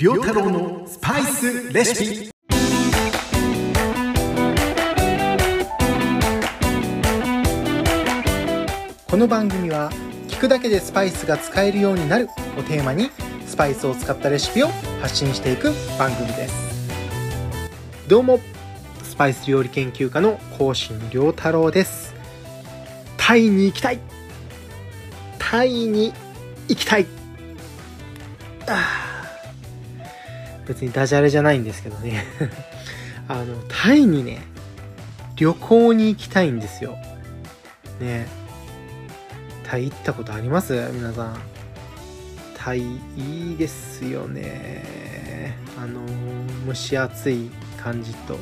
良太郎のスパイスレシピ。この番組は聞くだけでスパイスが使えるようになるをテーマにスパイスを使ったレシピを発信していく番組です。どうもスパイス料理研究家の甲信良太郎です。タイに行きたい。タイに行きたい。あ別にダジャレじゃないんですけどね。あのタイにね旅行に行きたいんですよ。ね。タイ行ったことあります？皆さん。タイいいですよね。あの蒸し暑い感じと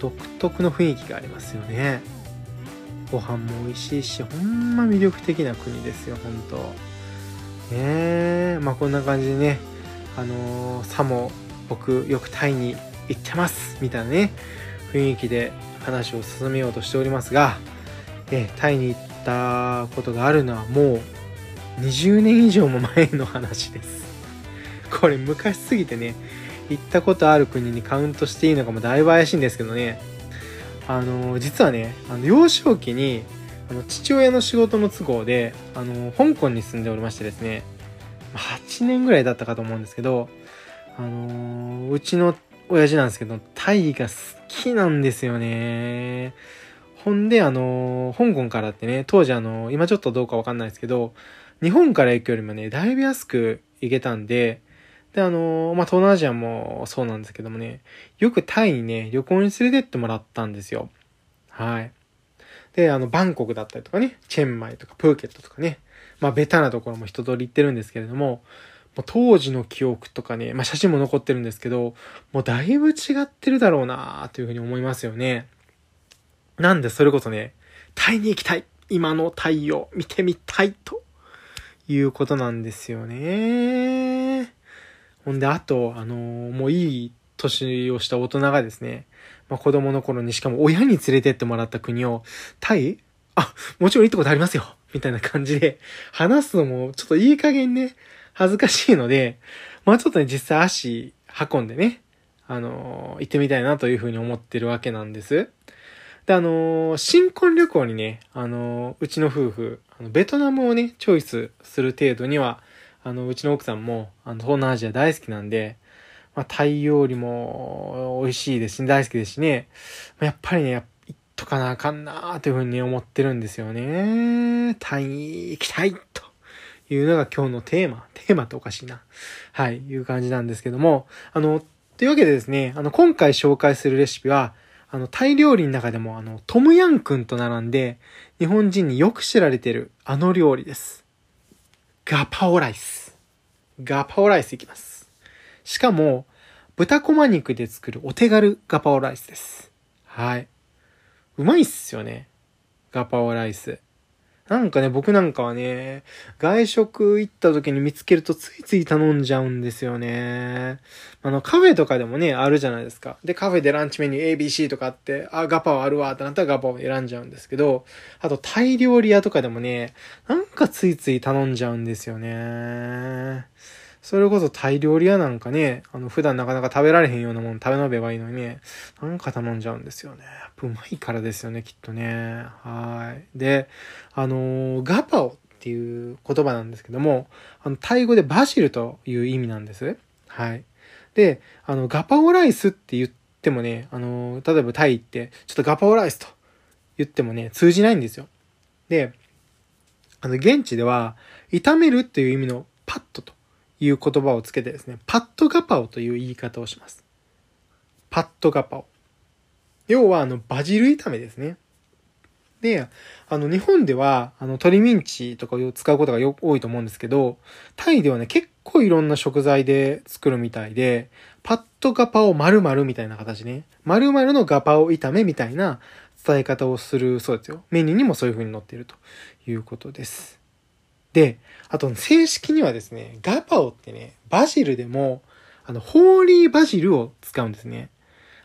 独特の雰囲気がありますよね。ご飯も美味しいしほんま魅力的な国ですよ本当ね。えまあこんな感じでねあのー、さも僕よくタイに行ってますみたいなね雰囲気で話を進めようとしておりますが、えタイに行ったことがあるのはもう20年以上も前の話です。これ昔すぎてね行ったことある国にカウントしていいのかもだいぶ怪しいんですけどね。あの実はねあの幼少期にあの父親の仕事の都合であの香港に住んでおりましてですね8年ぐらいだったかと思うんですけどあのうちの親父なんですけどタイが好きなんですよねほんであの香港からってね当時あの今ちょっとどうかわかんないですけど日本から行くよりもねだいぶ安く行けたんでで、あのまあ、東南アジアもそうなんですけどもね、よくタイにね、旅行に連れてってもらったんですよ。はい。で、あの、バンコクだったりとかね、チェンマイとかプーケットとかね、まあ、ベタなところも一通り行ってるんですけれども、もう当時の記憶とかね、まあ、写真も残ってるんですけど、もうだいぶ違ってるだろうなというふうに思いますよね。なんでそれこそね、タイに行きたい今の太陽見てみたいということなんですよね。ほんで、あと、あのー、もういい年をした大人がですね、まあ、子供の頃にしかも親に連れてってもらった国を、タイ？あ、もちろん行ったことありますよみたいな感じで話すのもちょっといい加減ね、恥ずかしいので、まあちょっとね、実際足運んでね、あのー、行ってみたいなというふうに思ってるわけなんです。で、あのー、新婚旅行にね、あのー、うちの夫婦、あのベトナムをね、チョイスする程度には、あの、うちの奥さんも、あの、東南アジア大好きなんで、まあ、タイ料理も美味しいですし、大好きですしね、まあ、やっぱりね、とかなあかんなあというふうに思ってるんですよね。タイ行きたいというのが今日のテーマ。テーマっておかしいな。はい、いう感じなんですけども、あの、というわけでですね、あの、今回紹介するレシピは、あの、タイ料理の中でも、あの、トムヤンクンと並んで、日本人によく知られてるあの料理です。ガパオライス。ガパオライスいきます。しかも、豚こま肉で作るお手軽ガパオライスです。はい。うまいっすよね。ガパオライス。なんかね、僕なんかはね、外食行った時に見つけるとついつい頼んじゃうんですよね。あの、カフェとかでもね、あるじゃないですか。で、カフェでランチメニュー ABC とかあって、あ、ガパオあるわってなったらガパオ選んじゃうんですけど、あとタイ料理屋とかでもね、なんかついつい頼んじゃうんですよね。それこそタイ料理屋なんかね、あの、普段なかなか食べられへんようなもの食べ延べばいいのにね、なんか頼んじゃうんですよね。やっぱうまいからですよね、きっとね。はい。で、あのー、ガパオっていう言葉なんですけども、あの、タイ語でバジルという意味なんです。はい。で、あの、ガパオライスって言ってもね、あのー、例えばタイって、ちょっとガパオライスと言ってもね、通じないんですよ。で、あの、現地では、炒めるっていう意味のパッとという言葉をつけてですね、パットガパオという言い方をします。パットガパオ。要は、あの、バジル炒めですね。で、あの、日本では、あの、鶏ミンチとかを使うことがよ多いと思うんですけど、タイではね、結構いろんな食材で作るみたいで、パットガパオ〇〇みたいな形ね、〇〇のガパオ炒めみたいな伝え方をするそうですよ。メニューにもそういう風に載っているということです。で、あと正式にはですね、ガパオってね、バジルでも、あの、ホーリーバジルを使うんですね。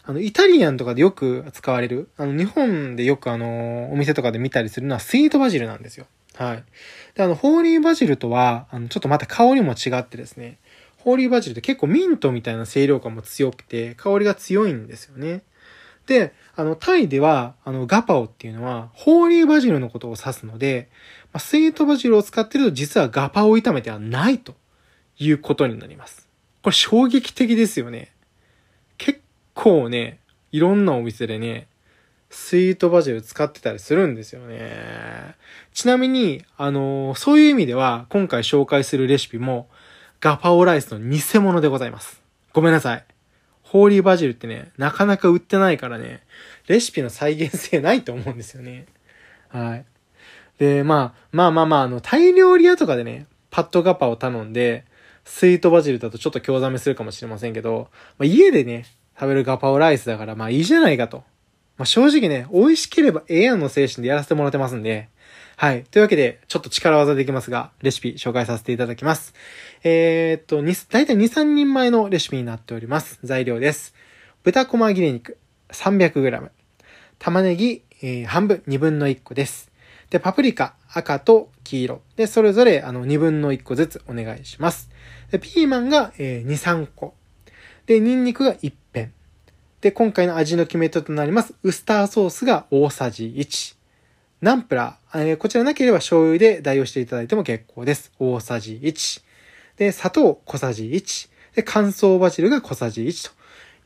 あの、イタリアンとかでよく使われる、あの、日本でよくあの、お店とかで見たりするのはスイートバジルなんですよ。はい。で、あの、ホーリーバジルとは、あの、ちょっとまた香りも違ってですね、ホーリーバジルって結構ミントみたいな清涼感も強くて、香りが強いんですよね。で、あの、タイでは、あの、ガパオっていうのは、ホーリーバジルのことを指すので、スイートバジルを使ってると実はガパオ炒めてはないということになります。これ衝撃的ですよね。結構ね、いろんなお店でね、スイートバジル使ってたりするんですよね。ちなみに、あのー、そういう意味では、今回紹介するレシピも、ガパオライスの偽物でございます。ごめんなさい。ホーリーバジルってね、なかなか売ってないからね、レシピの再現性ないと思うんですよね。はい。で、まあ、まあまあまあ、あの、タイ料理屋とかでね、パッドガパを頼んで、スイートバジルだとちょっと興ざめするかもしれませんけど、まあ、家でね、食べるガパオライスだから、まあいいじゃないかと。まあ正直ね、美味しければええやんの精神でやらせてもらってますんで、はい。というわけで、ちょっと力技できますが、レシピ紹介させていただきます。えー、っと、だいたい2、3人前のレシピになっております。材料です。豚こま切れ肉 300g。玉ねぎ、えー、半分、2分の1個です。で、パプリカ、赤と黄色。で、それぞれ、あの、2分の1個ずつお願いします。で、ピーマンが、えー、2、3個。で、ニンニクが1片。で、今回の味の決め手となります、ウスターソースが大さじ1。ナンプラー、えー、こちらなければ醤油で代用していただいても結構です。大さじ1。で、砂糖小さじ1。で、乾燥バジルが小さじ1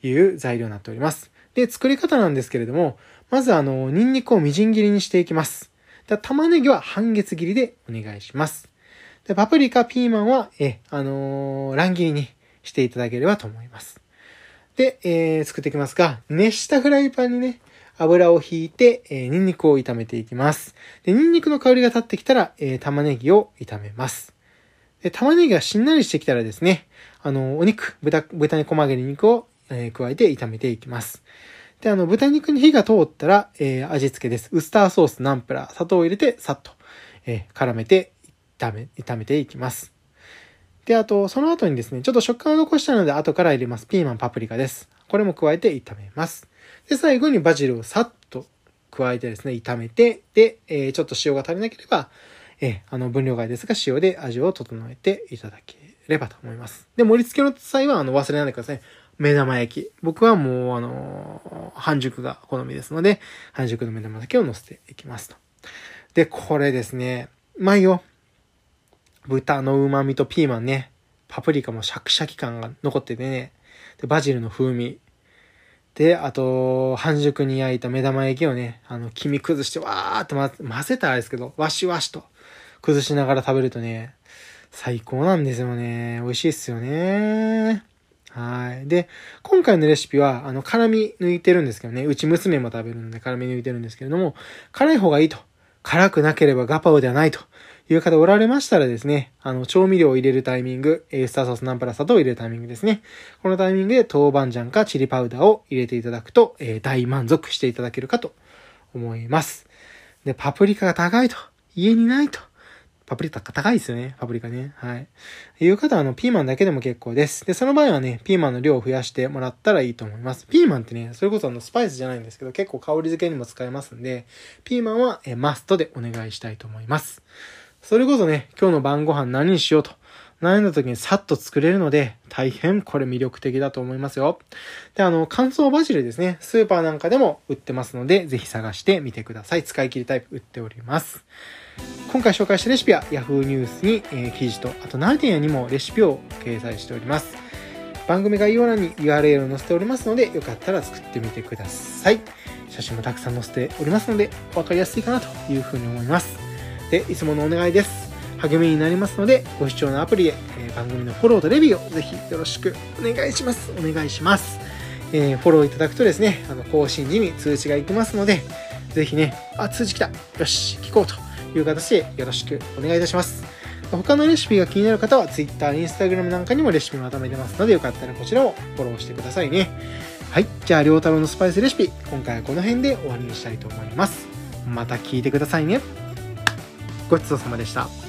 という材料になっております。で、作り方なんですけれども、まずあの、ニンニクをみじん切りにしていきます。で玉ねぎは半月切りでお願いします。で、パプリカ、ピーマンは、え、あのー、乱切りにしていただければと思います。で、えー、作っていきますが、熱したフライパンにね、油を引いて、えー、ニンニクを炒めていきます。で、ニンニクの香りが立ってきたら、えー、玉ねぎを炒めます。で、玉ねぎがしんなりしてきたらですね、あの、お肉、豚、豚に細切り肉を、えー、加えて炒めていきます。で、あの、豚肉に火が通ったら、えー、味付けです。ウスターソース、ナンプラー、砂糖を入れて、さっと、えー、絡めて、炒め、炒めていきます。で、あと、その後にですね、ちょっと食感を残したので、後から入れます。ピーマン、パプリカです。これも加えて炒めます。で、最後にバジルをさっと加えてですね、炒めて、で、えー、ちょっと塩が足りなければ、えー、あの、分量外ですが、塩で味を整えていただければと思います。で、盛り付けの際は、あの、忘れないでください。目玉焼き。僕はもう、あの、半熟が好みですので、半熟の目玉焼きを乗せていきますと。で、これですね、うまいよ。豚の旨味とピーマンね、パプリカもシャキシャキ感が残っててね、で、バジルの風味。で、あと、半熟に焼いた目玉焼きをね、あの、黄身崩してわーって混ぜたらあれですけど、わしわしと崩しながら食べるとね、最高なんですよね。美味しいっすよね。はい。で、今回のレシピは、あの、辛み抜いてるんですけどね、うち娘も食べるので辛み抜いてるんですけれども、辛い方がいいと。辛くなければガパオではないという方おられましたらですね、あの、調味料を入れるタイミング、ウスターソースナンプラー砂糖を入れるタイミングですね。このタイミングで豆板醤かチリパウダーを入れていただくと、えー、大満足していただけるかと思います。で、パプリカが高いと。家にないと。パプリカ高いですよね。パプリカね。はい。いう方は、あの、ピーマンだけでも結構です。で、その場合はね、ピーマンの量を増やしてもらったらいいと思います。ピーマンってね、それこそあの、スパイスじゃないんですけど、結構香り付けにも使えますんで、ピーマンは、えマストでお願いしたいと思います。それこそね、今日の晩ご飯何にしようと悩んだ時にさっと作れるので、大変これ魅力的だと思いますよ。で、あの、乾燥バジルですね。スーパーなんかでも売ってますので、ぜひ探してみてください。使い切りタイプ売っております。今回紹介したレシピは Yahoo ニュースに、え、記事と、あとナーディアにもレシピを掲載しております。番組概要欄に URL を載せておりますので、よかったら作ってみてください。写真もたくさん載せておりますので、わかりやすいかなというふうに思います。で、いつものお願いです。励みになりますので、ご視聴のアプリで、え、番組のフォローとレビューをぜひよろしくお願いします。お願いします。えー、フォローいただくとですね、あの、更新時に通知がいきますので、ぜひね、あ、通知来たよし、聞こうという形でよろしくお願いいたします。他のレシピが気になる方は Twitter、Instagram なんかにもレシピまとめてますので、よかったらこちらもフォローしてくださいね。はい。じゃあ、りょうたろうのスパイスレシピ、今回はこの辺で終わりにしたいと思います。また聞いてくださいね。ごちそうさまでした。